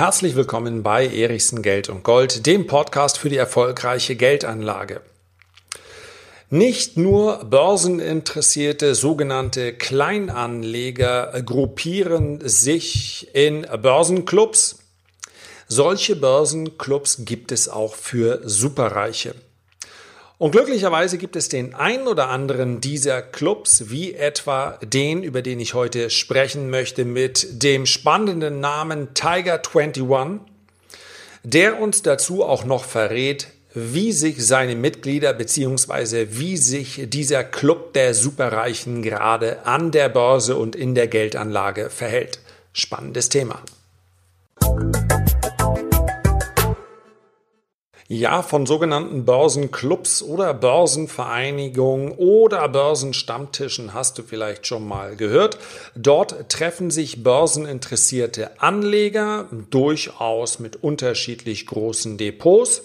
Herzlich willkommen bei Erichsen Geld und Gold, dem Podcast für die erfolgreiche Geldanlage. Nicht nur börseninteressierte sogenannte Kleinanleger gruppieren sich in Börsenclubs. Solche Börsenclubs gibt es auch für Superreiche. Und glücklicherweise gibt es den ein oder anderen dieser Clubs, wie etwa den, über den ich heute sprechen möchte, mit dem spannenden Namen Tiger 21, der uns dazu auch noch verrät, wie sich seine Mitglieder bzw. wie sich dieser Club der Superreichen gerade an der Börse und in der Geldanlage verhält. Spannendes Thema. Ja, von sogenannten Börsenclubs oder Börsenvereinigungen oder Börsenstammtischen hast du vielleicht schon mal gehört. Dort treffen sich börseninteressierte Anleger durchaus mit unterschiedlich großen Depots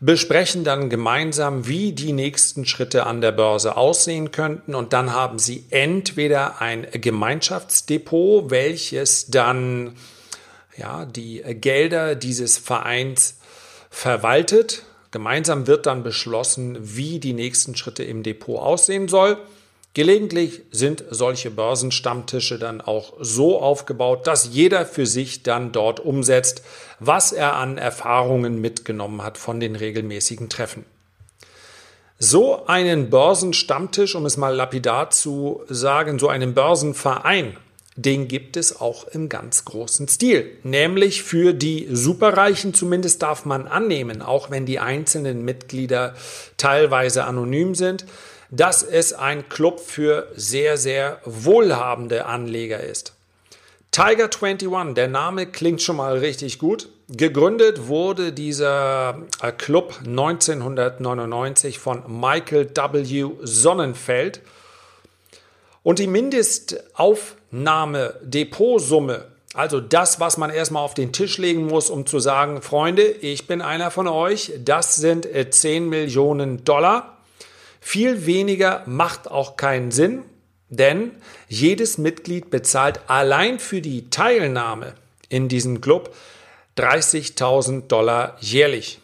besprechen dann gemeinsam, wie die nächsten Schritte an der Börse aussehen könnten und dann haben sie entweder ein Gemeinschaftsdepot, welches dann ja, die Gelder dieses Vereins verwaltet. Gemeinsam wird dann beschlossen, wie die nächsten Schritte im Depot aussehen soll. Gelegentlich sind solche Börsenstammtische dann auch so aufgebaut, dass jeder für sich dann dort umsetzt, was er an Erfahrungen mitgenommen hat von den regelmäßigen Treffen. So einen Börsenstammtisch, um es mal lapidar zu sagen, so einen Börsenverein den gibt es auch im ganz großen Stil. Nämlich für die Superreichen, zumindest darf man annehmen, auch wenn die einzelnen Mitglieder teilweise anonym sind, dass es ein Club für sehr, sehr wohlhabende Anleger ist. Tiger 21, der Name klingt schon mal richtig gut. Gegründet wurde dieser äh, Club 1999 von Michael W. Sonnenfeld und die Mindestaufnahme-Depotsumme, also das, was man erstmal auf den Tisch legen muss, um zu sagen, Freunde, ich bin einer von euch, das sind 10 äh, Millionen Dollar. Viel weniger macht auch keinen Sinn, denn jedes Mitglied bezahlt allein für die Teilnahme in diesem Club 30.000 Dollar jährlich.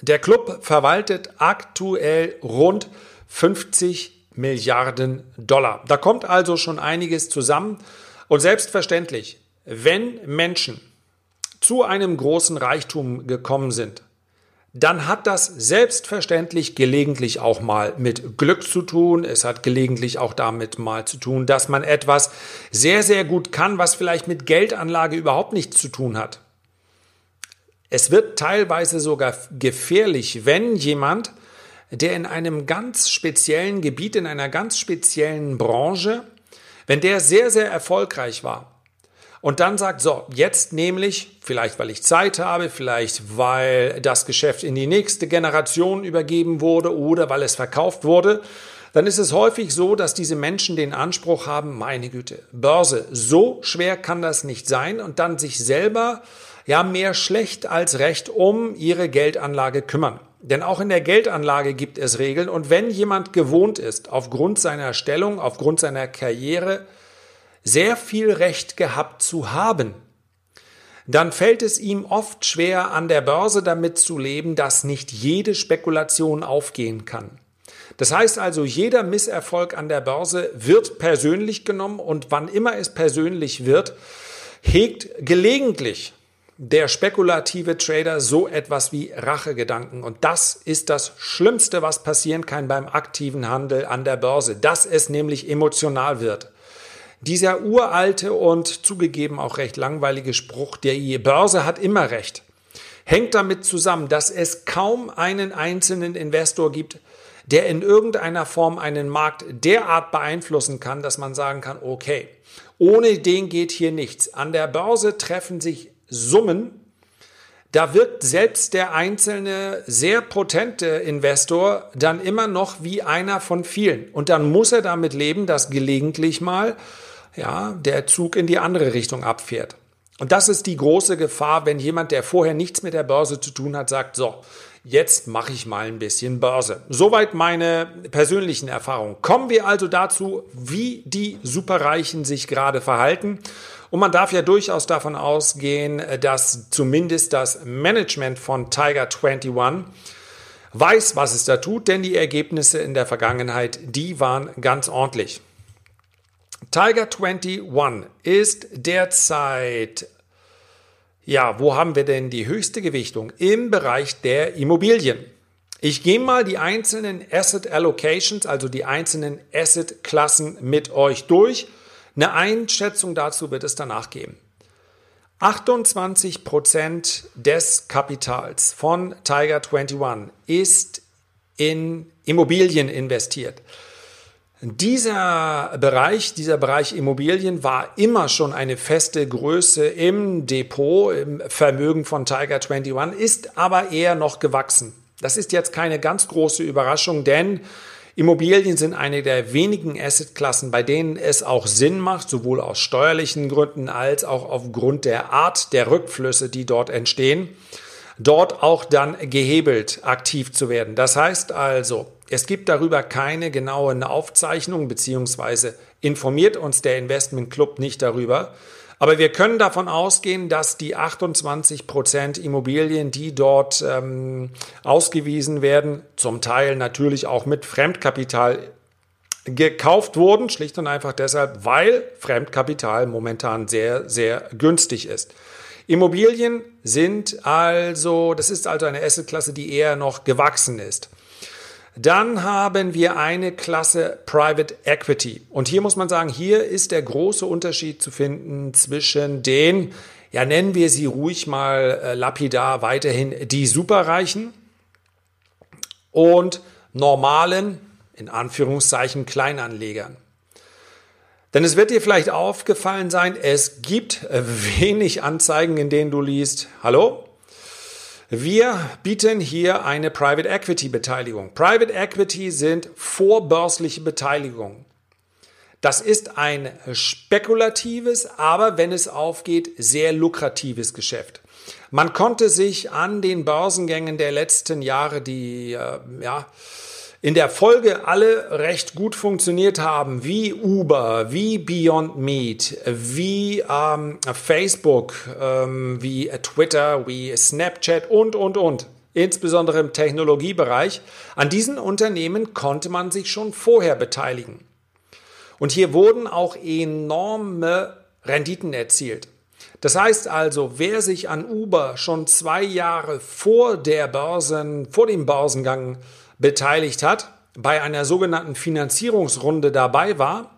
Der Club verwaltet aktuell rund 50 Milliarden Dollar. Da kommt also schon einiges zusammen. Und selbstverständlich, wenn Menschen zu einem großen Reichtum gekommen sind, dann hat das selbstverständlich gelegentlich auch mal mit Glück zu tun. Es hat gelegentlich auch damit mal zu tun, dass man etwas sehr, sehr gut kann, was vielleicht mit Geldanlage überhaupt nichts zu tun hat. Es wird teilweise sogar gefährlich, wenn jemand der in einem ganz speziellen Gebiet, in einer ganz speziellen Branche, wenn der sehr, sehr erfolgreich war und dann sagt, so, jetzt nämlich, vielleicht weil ich Zeit habe, vielleicht weil das Geschäft in die nächste Generation übergeben wurde oder weil es verkauft wurde, dann ist es häufig so, dass diese Menschen den Anspruch haben, meine Güte, Börse, so schwer kann das nicht sein und dann sich selber ja mehr schlecht als recht um ihre Geldanlage kümmern. Denn auch in der Geldanlage gibt es Regeln und wenn jemand gewohnt ist, aufgrund seiner Stellung, aufgrund seiner Karriere, sehr viel Recht gehabt zu haben, dann fällt es ihm oft schwer, an der Börse damit zu leben, dass nicht jede Spekulation aufgehen kann. Das heißt also, jeder Misserfolg an der Börse wird persönlich genommen und wann immer es persönlich wird, hegt gelegentlich der spekulative Trader so etwas wie Rachegedanken. Und das ist das Schlimmste, was passieren kann beim aktiven Handel an der Börse, dass es nämlich emotional wird. Dieser uralte und zugegeben auch recht langweilige Spruch, der Börse hat immer recht, hängt damit zusammen, dass es kaum einen einzelnen Investor gibt, der in irgendeiner Form einen Markt derart beeinflussen kann, dass man sagen kann, okay, ohne den geht hier nichts. An der Börse treffen sich Summen, da wirkt selbst der einzelne sehr potente Investor dann immer noch wie einer von vielen. Und dann muss er damit leben, dass gelegentlich mal ja, der Zug in die andere Richtung abfährt. Und das ist die große Gefahr, wenn jemand, der vorher nichts mit der Börse zu tun hat, sagt, so, jetzt mache ich mal ein bisschen Börse. Soweit meine persönlichen Erfahrungen. Kommen wir also dazu, wie die Superreichen sich gerade verhalten. Und man darf ja durchaus davon ausgehen, dass zumindest das Management von Tiger 21 weiß, was es da tut, denn die Ergebnisse in der Vergangenheit, die waren ganz ordentlich. Tiger 21 ist derzeit ja, wo haben wir denn die höchste Gewichtung? Im Bereich der Immobilien. Ich gehe mal die einzelnen Asset Allocations, also die einzelnen Asset-Klassen mit euch durch. Eine Einschätzung dazu wird es danach geben. 28 Prozent des Kapitals von Tiger 21 ist in Immobilien investiert. Dieser Bereich, dieser Bereich Immobilien war immer schon eine feste Größe im Depot, im Vermögen von Tiger 21, ist aber eher noch gewachsen. Das ist jetzt keine ganz große Überraschung, denn Immobilien sind eine der wenigen Assetklassen, bei denen es auch Sinn macht, sowohl aus steuerlichen Gründen als auch aufgrund der Art der Rückflüsse, die dort entstehen, dort auch dann gehebelt aktiv zu werden. Das heißt also, es gibt darüber keine genauen Aufzeichnungen beziehungsweise informiert uns der Investment Club nicht darüber. Aber wir können davon ausgehen, dass die 28 Prozent Immobilien, die dort ähm, ausgewiesen werden, zum Teil natürlich auch mit Fremdkapital gekauft wurden, schlicht und einfach deshalb, weil Fremdkapital momentan sehr, sehr günstig ist. Immobilien sind also, das ist also eine Assetklasse, die eher noch gewachsen ist. Dann haben wir eine Klasse Private Equity. Und hier muss man sagen, hier ist der große Unterschied zu finden zwischen den, ja nennen wir sie ruhig mal äh, lapidar weiterhin, die Superreichen und normalen, in Anführungszeichen, Kleinanlegern. Denn es wird dir vielleicht aufgefallen sein, es gibt äh, wenig Anzeigen, in denen du liest, hallo, wir bieten hier eine Private Equity Beteiligung. Private Equity sind vorbörsliche Beteiligungen. Das ist ein spekulatives, aber wenn es aufgeht, sehr lukratives Geschäft. Man konnte sich an den Börsengängen der letzten Jahre, die äh, ja, in der Folge alle recht gut funktioniert haben, wie Uber, wie Beyond Meat, wie ähm, Facebook, ähm, wie Twitter, wie Snapchat und, und, und, insbesondere im Technologiebereich, an diesen Unternehmen konnte man sich schon vorher beteiligen. Und hier wurden auch enorme Renditen erzielt. Das heißt also, wer sich an Uber schon zwei Jahre vor der Börsen, vor dem Börsengang beteiligt hat, bei einer sogenannten Finanzierungsrunde dabei war,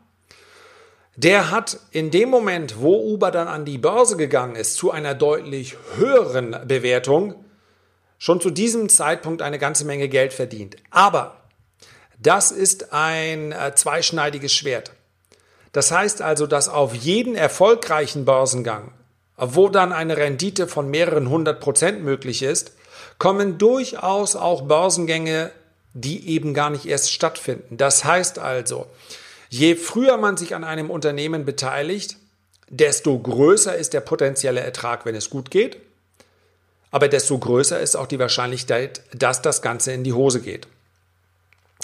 der hat in dem Moment, wo Uber dann an die Börse gegangen ist, zu einer deutlich höheren Bewertung, schon zu diesem Zeitpunkt eine ganze Menge Geld verdient. Aber das ist ein äh, zweischneidiges Schwert. Das heißt also, dass auf jeden erfolgreichen Börsengang, wo dann eine Rendite von mehreren hundert Prozent möglich ist, kommen durchaus auch Börsengänge die eben gar nicht erst stattfinden. Das heißt also, je früher man sich an einem Unternehmen beteiligt, desto größer ist der potenzielle Ertrag, wenn es gut geht, aber desto größer ist auch die Wahrscheinlichkeit, dass das Ganze in die Hose geht.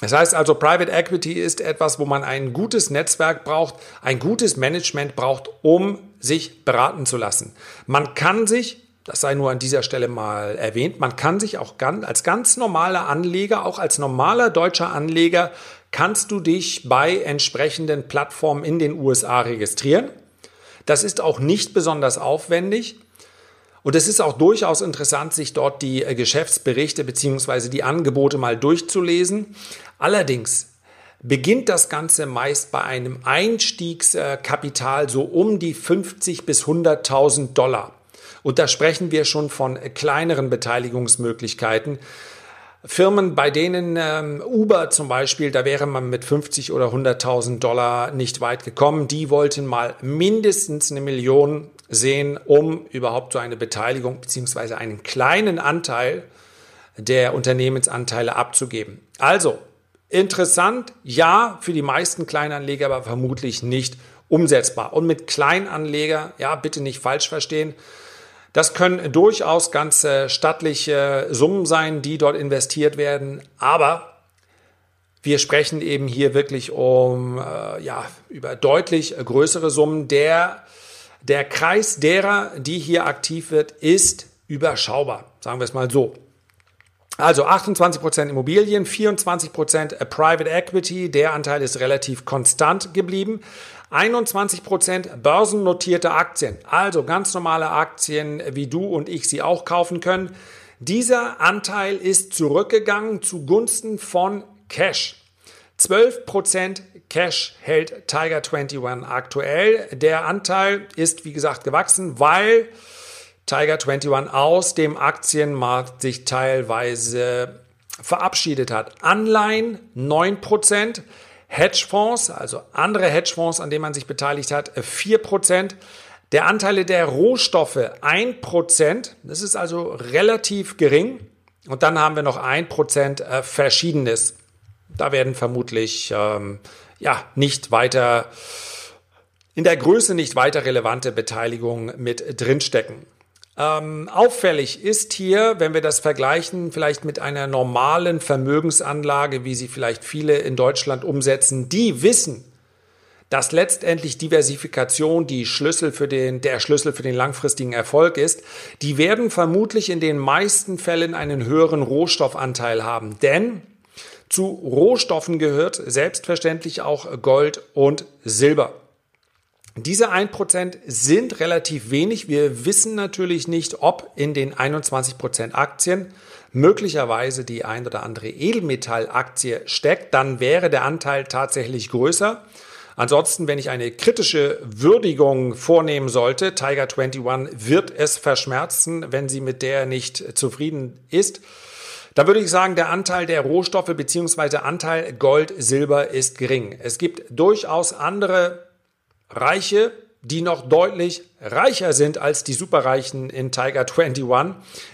Das heißt also, Private Equity ist etwas, wo man ein gutes Netzwerk braucht, ein gutes Management braucht, um sich beraten zu lassen. Man kann sich das sei nur an dieser Stelle mal erwähnt. Man kann sich auch ganz, als ganz normaler Anleger, auch als normaler deutscher Anleger, kannst du dich bei entsprechenden Plattformen in den USA registrieren. Das ist auch nicht besonders aufwendig. Und es ist auch durchaus interessant, sich dort die äh, Geschäftsberichte bzw. die Angebote mal durchzulesen. Allerdings beginnt das Ganze meist bei einem Einstiegskapital so um die 50 bis 100.000 Dollar. Und da sprechen wir schon von kleineren Beteiligungsmöglichkeiten. Firmen, bei denen ähm, Uber zum Beispiel, da wäre man mit 50 oder 100.000 Dollar nicht weit gekommen. Die wollten mal mindestens eine Million sehen, um überhaupt so eine Beteiligung beziehungsweise einen kleinen Anteil der Unternehmensanteile abzugeben. Also interessant, ja, für die meisten Kleinanleger, aber vermutlich nicht umsetzbar. Und mit Kleinanleger, ja, bitte nicht falsch verstehen. Das können durchaus ganz äh, stattliche Summen sein, die dort investiert werden, aber wir sprechen eben hier wirklich um äh, ja, über deutlich größere Summen. Der, der Kreis derer, die hier aktiv wird, ist überschaubar, sagen wir es mal so. Also 28% Immobilien, 24% Private Equity, der Anteil ist relativ konstant geblieben. 21% börsennotierte Aktien, also ganz normale Aktien, wie du und ich sie auch kaufen können. Dieser Anteil ist zurückgegangen zugunsten von Cash. 12% Cash hält Tiger 21 aktuell. Der Anteil ist, wie gesagt, gewachsen, weil Tiger 21 aus dem Aktienmarkt sich teilweise verabschiedet hat. Anleihen 9%, Hedgefonds, also andere Hedgefonds, an denen man sich beteiligt hat, 4%. Der Anteile der Rohstoffe 1%, das ist also relativ gering. Und dann haben wir noch 1% äh, Verschiedenes. Da werden vermutlich ähm, ja, nicht weiter in der Größe nicht weiter relevante Beteiligungen mit drinstecken. Ähm, auffällig ist hier, wenn wir das vergleichen, vielleicht mit einer normalen Vermögensanlage, wie sie vielleicht viele in Deutschland umsetzen, die wissen, dass letztendlich Diversifikation die Schlüssel für den, der Schlüssel für den langfristigen Erfolg ist, die werden vermutlich in den meisten Fällen einen höheren Rohstoffanteil haben. Denn zu Rohstoffen gehört selbstverständlich auch Gold und Silber. Diese 1% sind relativ wenig. Wir wissen natürlich nicht, ob in den 21% Aktien möglicherweise die ein oder andere Edelmetallaktie steckt. Dann wäre der Anteil tatsächlich größer. Ansonsten, wenn ich eine kritische Würdigung vornehmen sollte, Tiger 21 wird es verschmerzen, wenn sie mit der nicht zufrieden ist. Da würde ich sagen, der Anteil der Rohstoffe bzw. Anteil Gold, Silber ist gering. Es gibt durchaus andere Reiche, die noch deutlich reicher sind als die Superreichen in Tiger 21,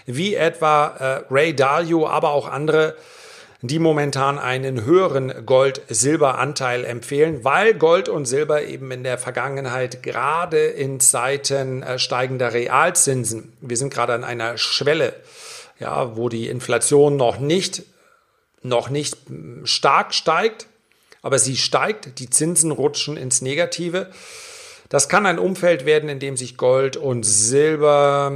wie etwa äh, Ray Dalio, aber auch andere, die momentan einen höheren Gold-Silber-Anteil empfehlen, weil Gold und Silber eben in der Vergangenheit gerade in Zeiten äh, steigender Realzinsen, wir sind gerade an einer Schwelle, ja, wo die Inflation noch nicht, noch nicht stark steigt, aber sie steigt, die Zinsen rutschen ins Negative. Das kann ein Umfeld werden, in dem sich Gold und Silber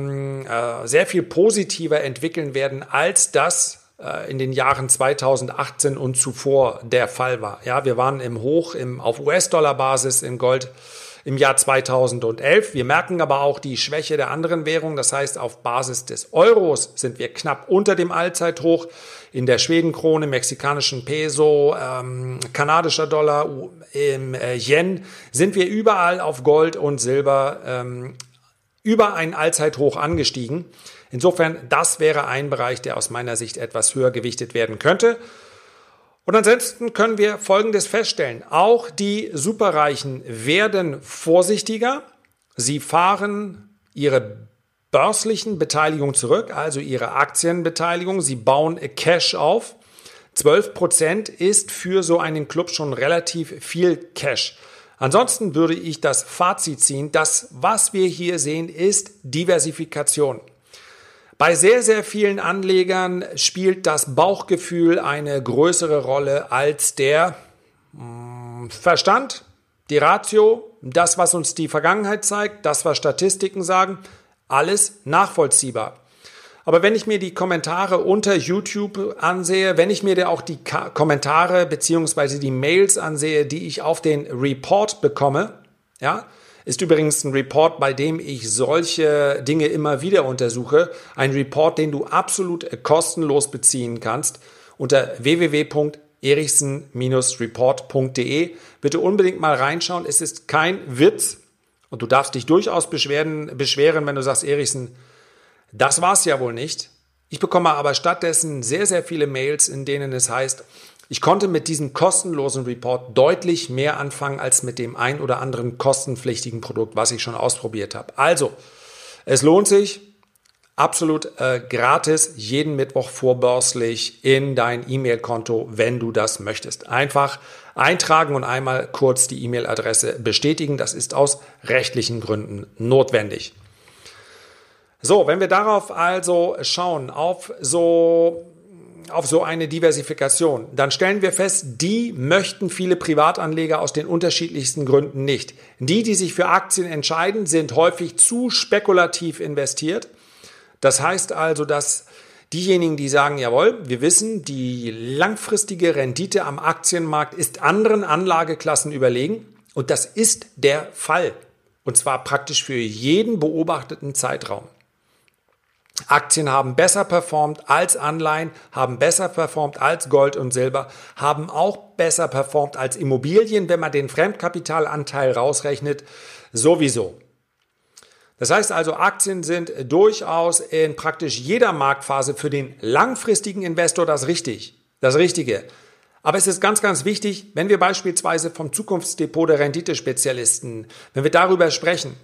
äh, sehr viel positiver entwickeln werden, als das äh, in den Jahren 2018 und zuvor der Fall war. Ja, wir waren im Hoch im, auf US-Dollar-Basis in Gold im Jahr 2011. Wir merken aber auch die Schwäche der anderen Währungen. Das heißt, auf Basis des Euros sind wir knapp unter dem Allzeithoch. In der Schwedenkrone, mexikanischen Peso, ähm, kanadischer Dollar, im äh, Yen sind wir überall auf Gold und Silber ähm, über ein Allzeithoch angestiegen. Insofern, das wäre ein Bereich, der aus meiner Sicht etwas höher gewichtet werden könnte. Und ansonsten können wir Folgendes feststellen. Auch die Superreichen werden vorsichtiger. Sie fahren ihre börslichen Beteiligung zurück, also ihre Aktienbeteiligung. Sie bauen Cash auf. 12 Prozent ist für so einen Club schon relativ viel Cash. Ansonsten würde ich das Fazit ziehen, das, was wir hier sehen, ist Diversifikation. Bei sehr, sehr vielen Anlegern spielt das Bauchgefühl eine größere Rolle als der hm, Verstand, die Ratio, das, was uns die Vergangenheit zeigt, das, was Statistiken sagen, alles nachvollziehbar. Aber wenn ich mir die Kommentare unter YouTube ansehe, wenn ich mir auch die Kommentare beziehungsweise die Mails ansehe, die ich auf den Report bekomme, ja, ist übrigens ein Report, bei dem ich solche Dinge immer wieder untersuche. Ein Report, den du absolut kostenlos beziehen kannst unter www.erichsen-report.de. Bitte unbedingt mal reinschauen. Es ist kein Witz und du darfst dich durchaus beschweren, beschweren wenn du sagst, Erichsen, das war's ja wohl nicht. Ich bekomme aber stattdessen sehr, sehr viele Mails, in denen es heißt, ich konnte mit diesem kostenlosen Report deutlich mehr anfangen als mit dem ein oder anderen kostenpflichtigen Produkt, was ich schon ausprobiert habe. Also, es lohnt sich absolut äh, gratis jeden Mittwoch vorbörslich in dein E-Mail-Konto, wenn du das möchtest. Einfach eintragen und einmal kurz die E-Mail-Adresse bestätigen. Das ist aus rechtlichen Gründen notwendig. So, wenn wir darauf also schauen, auf so auf so eine Diversifikation, dann stellen wir fest, die möchten viele Privatanleger aus den unterschiedlichsten Gründen nicht. Die, die sich für Aktien entscheiden, sind häufig zu spekulativ investiert. Das heißt also, dass diejenigen, die sagen, jawohl, wir wissen, die langfristige Rendite am Aktienmarkt ist anderen Anlageklassen überlegen. Und das ist der Fall. Und zwar praktisch für jeden beobachteten Zeitraum. Aktien haben besser performt als Anleihen, haben besser performt als Gold und Silber, haben auch besser performt als Immobilien, wenn man den Fremdkapitalanteil rausrechnet, sowieso. Das heißt also, Aktien sind durchaus in praktisch jeder Marktphase für den langfristigen Investor das richtig, das Richtige. Aber es ist ganz, ganz wichtig, wenn wir beispielsweise vom Zukunftsdepot der Renditespezialisten, wenn wir darüber sprechen,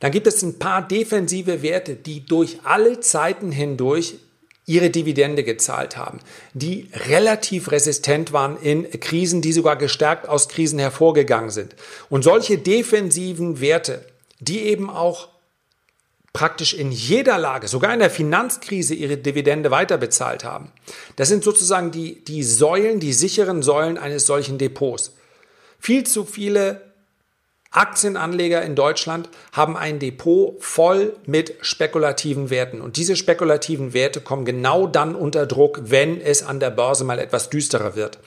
dann gibt es ein paar defensive Werte, die durch alle Zeiten hindurch ihre Dividende gezahlt haben, die relativ resistent waren in Krisen, die sogar gestärkt aus Krisen hervorgegangen sind. Und solche defensiven Werte, die eben auch praktisch in jeder Lage, sogar in der Finanzkrise, ihre Dividende weiterbezahlt haben. Das sind sozusagen die, die Säulen, die sicheren Säulen eines solchen Depots. Viel zu viele Aktienanleger in Deutschland haben ein Depot voll mit spekulativen Werten. Und diese spekulativen Werte kommen genau dann unter Druck, wenn es an der Börse mal etwas düsterer wird.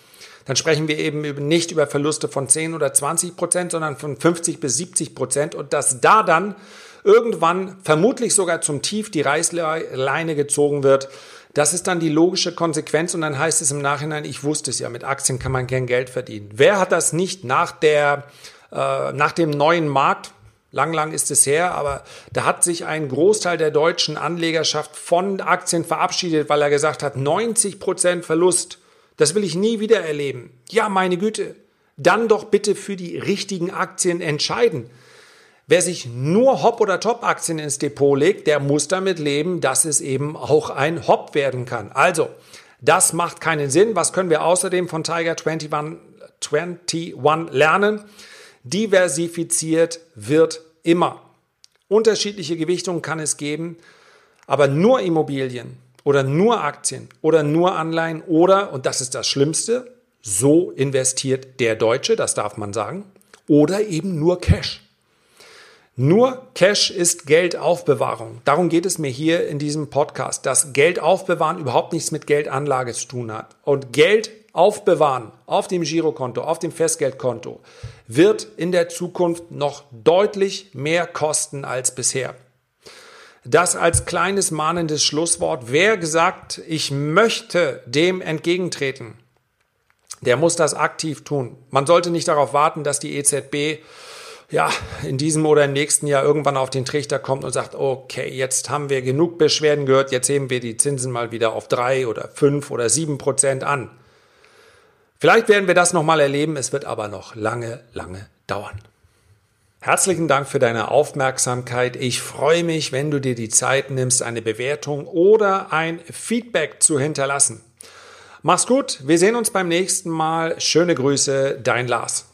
Dann sprechen wir eben nicht über Verluste von 10 oder 20 Prozent, sondern von 50 bis 70 Prozent. Und dass da dann irgendwann vermutlich sogar zum Tief die Reißleine gezogen wird. Das ist dann die logische Konsequenz und dann heißt es im Nachhinein, ich wusste es ja, mit Aktien kann man kein Geld verdienen. Wer hat das nicht nach der, äh, nach dem neuen Markt? Lang, lang ist es her, aber da hat sich ein Großteil der deutschen Anlegerschaft von Aktien verabschiedet, weil er gesagt hat, 90 Prozent Verlust. Das will ich nie wieder erleben. Ja, meine Güte. Dann doch bitte für die richtigen Aktien entscheiden. Wer sich nur Hop- oder Top-Aktien ins Depot legt, der muss damit leben, dass es eben auch ein Hop werden kann. Also, das macht keinen Sinn. Was können wir außerdem von Tiger 21, 21 lernen? Diversifiziert wird immer. Unterschiedliche Gewichtungen kann es geben, aber nur Immobilien oder nur Aktien oder nur Anleihen oder, und das ist das Schlimmste, so investiert der Deutsche, das darf man sagen, oder eben nur Cash. Nur Cash ist Geldaufbewahrung. Darum geht es mir hier in diesem Podcast, dass Geld aufbewahren überhaupt nichts mit Geldanlage zu tun hat. Und Geld aufbewahren auf dem Girokonto, auf dem Festgeldkonto wird in der Zukunft noch deutlich mehr kosten als bisher. Das als kleines mahnendes Schlusswort. Wer gesagt, ich möchte dem entgegentreten, der muss das aktiv tun. Man sollte nicht darauf warten, dass die EZB ja, in diesem oder im nächsten Jahr irgendwann auf den Trichter kommt und sagt, okay, jetzt haben wir genug Beschwerden gehört, jetzt heben wir die Zinsen mal wieder auf drei oder fünf oder sieben Prozent an. Vielleicht werden wir das nochmal erleben, es wird aber noch lange, lange dauern. Herzlichen Dank für deine Aufmerksamkeit. Ich freue mich, wenn du dir die Zeit nimmst, eine Bewertung oder ein Feedback zu hinterlassen. Mach's gut, wir sehen uns beim nächsten Mal. Schöne Grüße, dein Lars.